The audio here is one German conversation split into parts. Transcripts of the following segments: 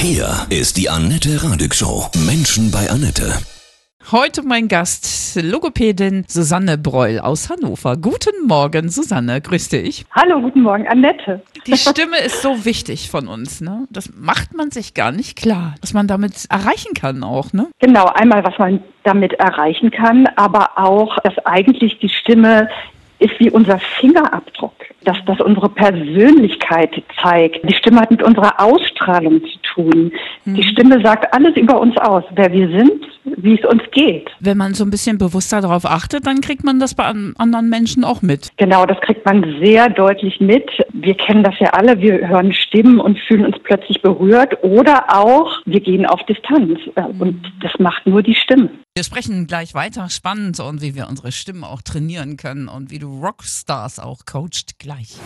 Hier ist die Annette Radig Show. Menschen bei Annette. Heute mein Gast, Logopädin Susanne Breul aus Hannover. Guten Morgen, Susanne, grüß dich. Hallo, guten Morgen, Annette. Die Stimme ist so wichtig von uns, ne? Das macht man sich gar nicht klar, was man damit erreichen kann auch, ne? Genau, einmal, was man damit erreichen kann, aber auch, dass eigentlich die Stimme ist wie unser Fingerabdruck, dass das unsere Persönlichkeit zeigt. Die Stimme hat mit unserer Ausstrahlung zu tun. Die Mhm. Stimme sagt alles über uns aus, wer wir sind, wie es uns geht. Wenn man so ein bisschen bewusster darauf achtet, dann kriegt man das bei an anderen Menschen auch mit. Genau, das kriegt man sehr deutlich mit. Wir kennen das ja alle. Wir hören Stimmen und fühlen uns plötzlich berührt oder auch wir gehen auf Distanz. Äh, Und das macht nur die Stimme. Wir sprechen gleich weiter spannend und wie wir unsere Stimmen auch trainieren können und wie du Rockstars auch coacht gleich.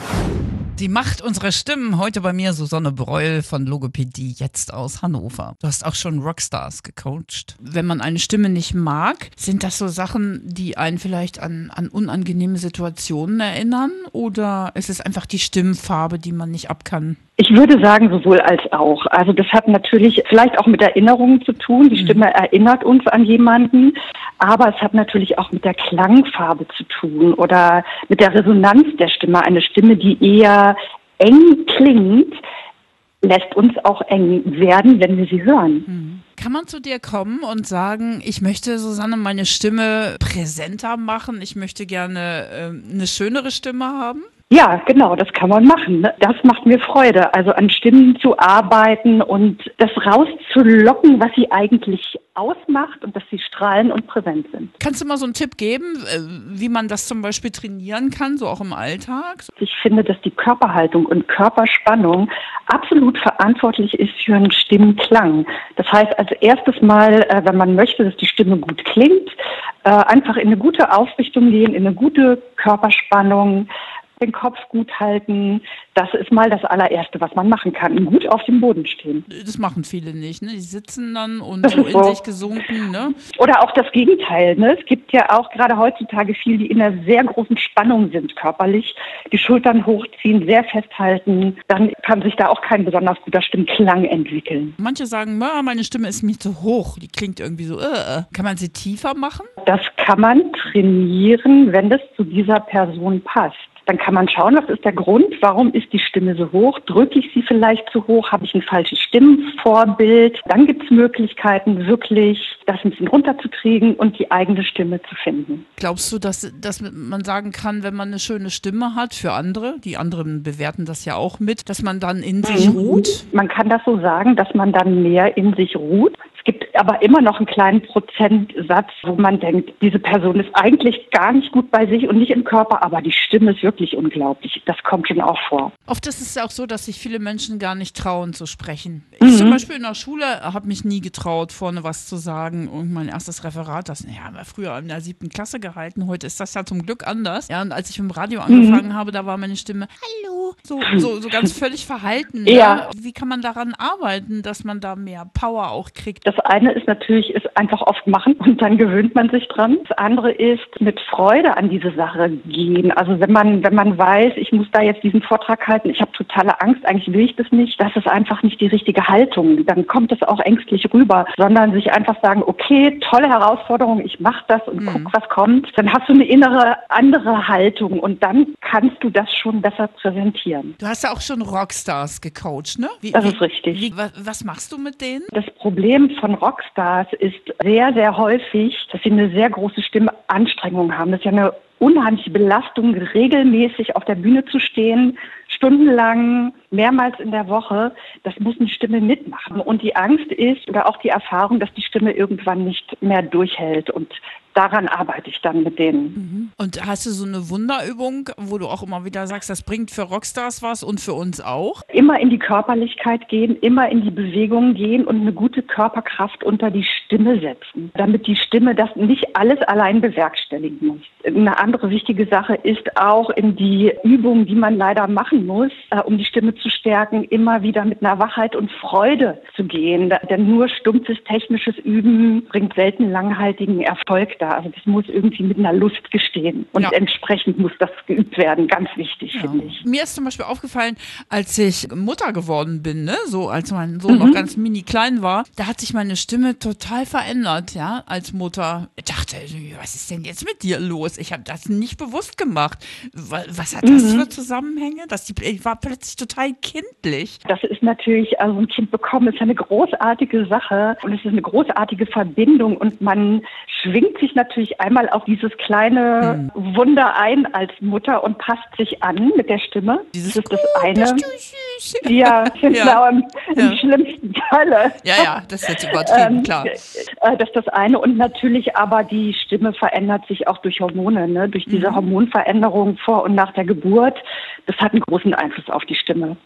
Die Macht unserer Stimmen. Heute bei mir Susanne Breul von Logopädie jetzt aus Hannover. Du hast auch schon Rockstars gecoacht. Wenn man eine Stimme nicht mag, sind das so Sachen, die einen vielleicht an, an unangenehme Situationen erinnern? Oder ist es einfach die Stimmfarbe, die man nicht ab kann? Ich würde sagen, sowohl als auch. Also das hat natürlich vielleicht auch mit Erinnerungen zu tun. Die Stimme erinnert uns an jemanden, aber es hat natürlich auch mit der Klangfarbe zu tun oder mit der Resonanz der Stimme. Eine Stimme, die eher eng klingt, lässt uns auch eng werden, wenn wir sie hören. Kann man zu dir kommen und sagen, ich möchte, Susanne, meine Stimme präsenter machen, ich möchte gerne ähm, eine schönere Stimme haben? Ja, genau, das kann man machen. ne? Das macht mir Freude, also an Stimmen zu arbeiten und das rauszulocken, was sie eigentlich ausmacht und dass sie strahlen und präsent sind. Kannst du mal so einen Tipp geben, äh, wie man das zum Beispiel trainieren kann, so auch im Alltag? Ich finde, dass die Körperhaltung und Körperspannung absolut verantwortlich ist für einen Stimmenklang. Das heißt, als erstes Mal, äh, wenn man möchte, dass die Stimme gut klingt, äh, einfach in eine gute Aufrichtung gehen, in eine gute Körperspannung, den Kopf gut halten. Das ist mal das allererste, was man machen kann. Gut auf dem Boden stehen. Das machen viele nicht, ne? Die sitzen dann und so in so. sich gesunken, ne? Oder auch das Gegenteil. Ne? Es gibt ja auch gerade heutzutage viele, die in einer sehr großen Spannung sind körperlich, die Schultern hochziehen, sehr festhalten. Dann kann sich da auch kein besonders guter Stimmklang entwickeln. Manche sagen, "Ah, meine Stimme ist mir zu hoch, die klingt irgendwie so, äh, äh." Kann man sie tiefer machen? Das kann man trainieren, wenn das zu dieser Person passt. Dann kann man schauen, was ist der Grund, warum ist die Stimme so hoch? Drücke ich sie vielleicht zu hoch? Habe ich ein falsches Stimmvorbild? Dann gibt es Möglichkeiten, wirklich das ein bisschen runterzukriegen und die eigene Stimme zu finden. Glaubst du, dass, dass man sagen kann, wenn man eine schöne Stimme hat für andere, die anderen bewerten das ja auch mit, dass man dann in sich Mhm. ruht? Man kann das so sagen, dass man dann mehr in sich ruht. Es gibt aber immer noch einen kleinen Prozentsatz, wo man denkt, diese Person ist eigentlich gar nicht gut bei sich und nicht im Körper, aber die Stimme ist wirklich unglaublich. Das kommt schon auch vor. Oft ist es ja auch so, dass sich viele Menschen gar nicht trauen zu sprechen. Mhm. Ich zum Beispiel in der Schule habe mich nie getraut, vorne was zu sagen. Und mein erstes Referat, das ja, haben wir früher in der siebten Klasse gehalten. Heute ist das ja zum Glück anders. Ja, und als ich im Radio Mhm. angefangen habe, da war meine Stimme, hallo, so, so, so ganz völlig verhalten. Ja. Wie kann man daran arbeiten, dass man da mehr Power auch kriegt? Das eine ist natürlich, ist einfach oft machen und dann gewöhnt man sich dran. Das andere ist mit Freude an diese Sache gehen. Also wenn man, wenn man weiß, ich muss da jetzt diesen Vortrag halten, ich habe totale Angst, eigentlich will ich das nicht, das ist einfach nicht die richtige Haltung. Dann kommt es auch ängstlich rüber, sondern sich einfach sagen, okay, tolle Herausforderung, ich mache das und guck, was kommt. Dann hast du eine innere andere Haltung und dann kannst du das schon besser präsentieren. Du hast ja auch schon Rockstars gecoacht, ne? Wie, Das ist richtig. Wie, wa- was machst du mit denen? Das Problem von Rockstars ist sehr, sehr häufig, dass sie eine sehr große Stimmanstrengung haben. Das ist ja eine unheimliche Belastung, regelmäßig auf der Bühne zu stehen, stundenlang, mehrmals in der Woche. Das muss eine Stimme mitmachen. Und die Angst ist oder auch die Erfahrung, dass die Stimme irgendwann nicht mehr durchhält. Und daran arbeite ich dann mit denen. Und hast du so eine Wunderübung, wo du auch immer wieder sagst, das bringt für Rockstars was und für uns auch? Immer in die Körperlichkeit gehen, immer in die Bewegung gehen und eine gute Körperkraft unter die Stimme setzen, damit die Stimme das nicht alles allein bewerkstelligen muss. Eine andere wichtige Sache ist auch in die Übung, die man leider machen muss, äh, um die Stimme zu stärken, immer wieder mit einer Wachheit und Freude zu gehen. Denn nur stumpfes technisches Üben bringt selten langhaltigen Erfolg da. Also das muss irgendwie mit einer Lust gestehen. Und Ja. entsprechend muss das geübt werden. Ganz wichtig, finde ich. Mir ist zum Beispiel aufgefallen, als ich Mutter geworden bin, ne, so als mein Sohn noch ganz mini klein war, da hat sich meine Stimme total verändert, ja, als Mutter. Ich dachte, was ist denn jetzt mit dir los? Ich habe das nicht bewusst gemacht. Wa- Was hat das für Zusammenhänge? Die, ich war plötzlich total kindlich. Das ist natürlich, also ein Kind bekommen ist eine großartige Sache und es ist eine großartige Verbindung und man schwingt sich natürlich einmal auf dieses kleine Wunder ein als Mutter und passt sich an mit der Stimme. Dieses das ist das "Oh, eine. bist du süß." Ja, genau, im, im Ja. schlimmsten Falle. Ja, ja, das ist jetzt übertrieben, Ähm, klar. äh, Das ist das eine. Und natürlich aber die Stimme verändert sich auch durch Hormone, ne? durch diese Mhm. Hormonveränderung vor und nach der Geburt. Das hat einen großen Einfluss auf die Stimme.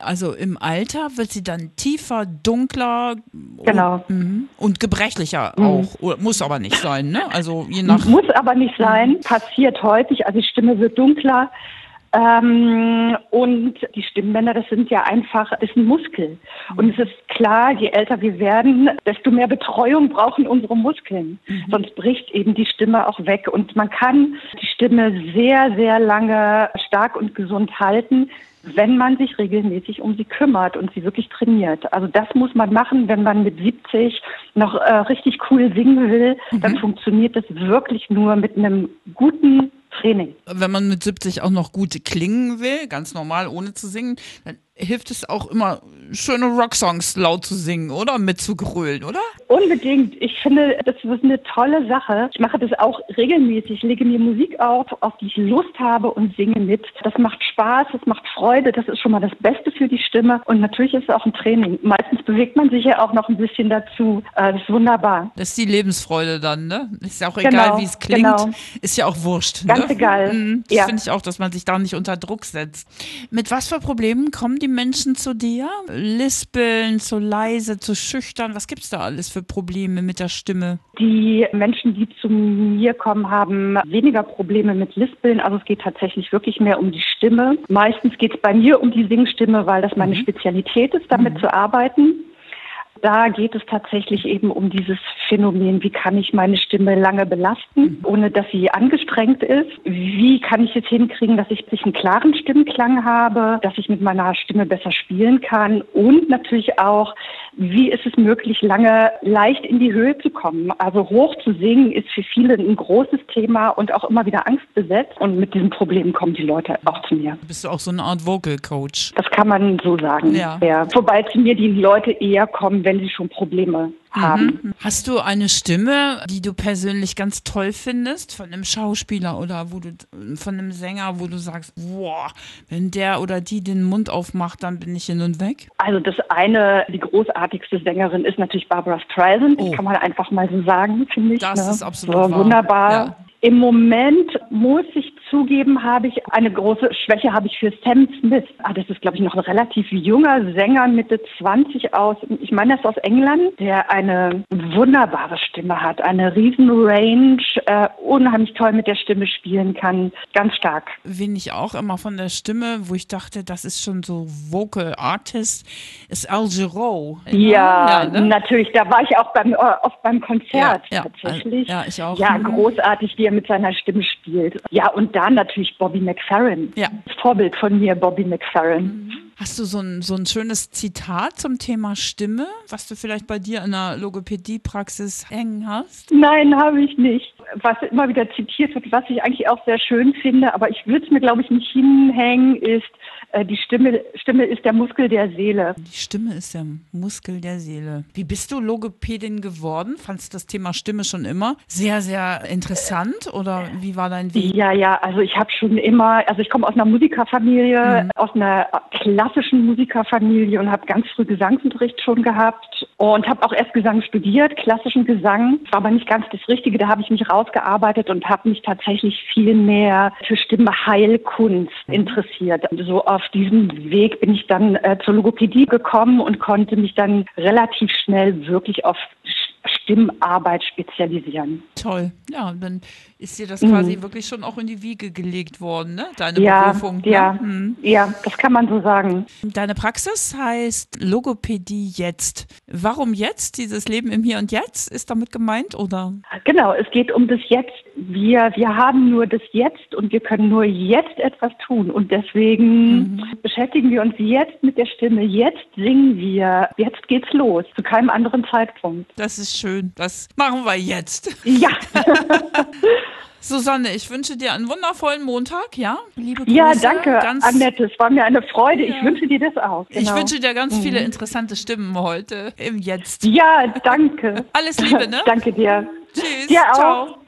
Also im Alter wird sie dann tiefer, dunkler Genau. mhm. und gebrechlicher auch. Oder, muss aber nicht sein, ne? Also je nach. Muss aber nicht sein, passiert häufig. Also die Stimme wird dunkler. Ähm, und die Stimmbänder, das sind ja einfach, das ist ein Muskel. Und es ist klar, je älter wir werden, desto mehr Betreuung brauchen unsere Muskeln. Sonst bricht eben die Stimme auch weg. Und man kann die Stimme sehr, sehr lange stark und gesund halten, wenn man sich regelmäßig um sie kümmert und sie wirklich trainiert. Also das muss man machen, wenn man mit 70 noch äh, richtig cool singen will, dann funktioniert das wirklich nur mit einem guten Training. Wenn man mit 70 auch noch gut klingen will, ganz normal, ohne zu singen, dann hilft es auch immer, schöne Rocksongs laut zu singen oder mitzugrölen, oder? Unbedingt. Ich finde, das ist eine tolle Sache. Ich mache das auch regelmäßig. Ich lege mir Musik auf, auf die ich Lust habe und singe mit. Das macht Spaß, das macht Freude. Das ist schon mal das Beste für die Stimme. Und natürlich ist es auch ein Training. Meistens bewegt man sich ja auch noch ein bisschen dazu. Äh, Das ist wunderbar. Das ist die Lebensfreude dann, ne? Ist ja auch Genau, egal, wie es klingt. genau. Ist ja auch wurscht. Ganz ne? egal. Mhm, Das Ja. finde ich auch, dass man sich da nicht unter Druck setzt. Mit was für Problemen kommen die Menschen zu dir? Lispeln, zu leise, zu schüchtern? Was gibt's da alles für Probleme mit der Stimme? Die Menschen, die zu mir kommen, haben weniger Probleme mit Lispeln. Also es geht tatsächlich wirklich mehr um die Stimme. Meistens geht es bei mir um die Singstimme, weil das meine Spezialität ist, damit zu arbeiten. Da geht es tatsächlich eben um dieses Phänomen, wie kann ich meine Stimme lange belasten, ohne dass sie angestrengt ist? Wie kann ich es hinkriegen, dass ich einen klaren Stimmklang habe, dass ich mit meiner Stimme besser spielen kann? Und natürlich auch, wie ist es möglich, lange leicht in die Höhe zu kommen? Also hoch zu singen ist für viele ein großes Thema und auch immer wieder angstbesetzt. Und mit diesem Problem kommen die Leute auch zu mir. Bist du auch so eine Art Vocal Coach? Das kann man so sagen. Ja. Wobei zu mir die Leute eher kommen, wenn sie schon Probleme haben. Hast du eine Stimme, die du persönlich ganz toll findest, von einem Schauspieler oder wo du von einem Sänger, wo du sagst, boah, wenn der oder die den Mund aufmacht, dann bin ich hin und weg? Also das eine, die großartigste Sängerin ist natürlich Barbara Streisand. Oh. Das kann man einfach mal so sagen, finde ich. Das ne? ist absolut so. Wunderbar. Ja. Im Moment muss ich zugeben, habe ich eine große Schwäche habe ich für Sam Smith. Ah, das ist, glaube ich, noch ein relativ junger Sänger, Mitte 20 aus, ich meine, er ist aus England, der eine wunderbare Stimme hat, eine riesen Range, äh, unheimlich toll mit der Stimme spielen kann, ganz stark. Wen ich auch immer von der Stimme, wo ich dachte, das ist schon so Vocal Artist, ist Al Giro. Ja, ne? natürlich. Da war ich auch beim, äh, oft beim Konzert Ja, ja, tatsächlich. ja, ich auch. Ja, Mhm. großartig, wie er mit seiner Stimme spielt. Ja, und dann natürlich Bobby McFerrin. Ja. Das Vorbild von mir, Bobby McFerrin. Hast du so ein, so ein schönes Zitat zum Thema Stimme, was du vielleicht bei dir in der Logopädie-Praxis hängen hast? Nein, habe ich nicht. Was immer wieder zitiert wird, was ich eigentlich auch sehr schön finde, aber ich würde es mir, glaube ich, nicht hinhängen, ist, die Stimme, Stimme ist der Muskel der Seele. Die Stimme ist der Muskel der Seele. Wie bist du Logopädin geworden? Fandst du das Thema Stimme schon immer sehr, sehr interessant oder wie war dein Weg? Ja, ja, also ich habe schon immer, also ich komme aus einer Musikerfamilie, aus einer klassischen Musikerfamilie und habe ganz früh Gesangsunterricht schon gehabt und habe auch erst Gesang studiert, klassischen Gesang, war aber nicht ganz das Richtige, da habe ich mich rausgearbeitet und habe mich tatsächlich viel mehr für Stimmeheilkunst interessiert. Also so auf diesem Weg bin ich dann äh, zur Logopädie gekommen und konnte mich dann relativ schnell wirklich auf Stimmarbeit spezialisieren. Toll. Ja, dann ist dir das quasi mhm. wirklich schon auch in die Wiege gelegt worden, ne? Deine ja, Berufung. Ja, ne? mhm. ja, das kann man so sagen. Deine Praxis heißt Logopädie jetzt. Warum jetzt? Dieses Leben im Hier und Jetzt ist damit gemeint, oder? Genau, es geht um das Jetzt. Wir, wir haben nur das Jetzt und wir können nur jetzt etwas tun. Und deswegen mhm. beschäftigen wir uns jetzt mit der Stimme. Jetzt singen wir. Jetzt geht's los. Zu keinem anderen Zeitpunkt. Das ist schön. Das machen wir jetzt. Ja. Susanne, ich wünsche dir einen wundervollen Montag, ja? Liebe Grüße. Ja, danke, ganz, Annette. Es war mir eine Freude. Ja. Ich wünsche dir das auch. Genau. Ich wünsche dir ganz mhm. viele interessante Stimmen heute im Jetzt. Ja, danke. Alles Liebe, ne? danke dir. Tschüss. Dir auch. Ciao.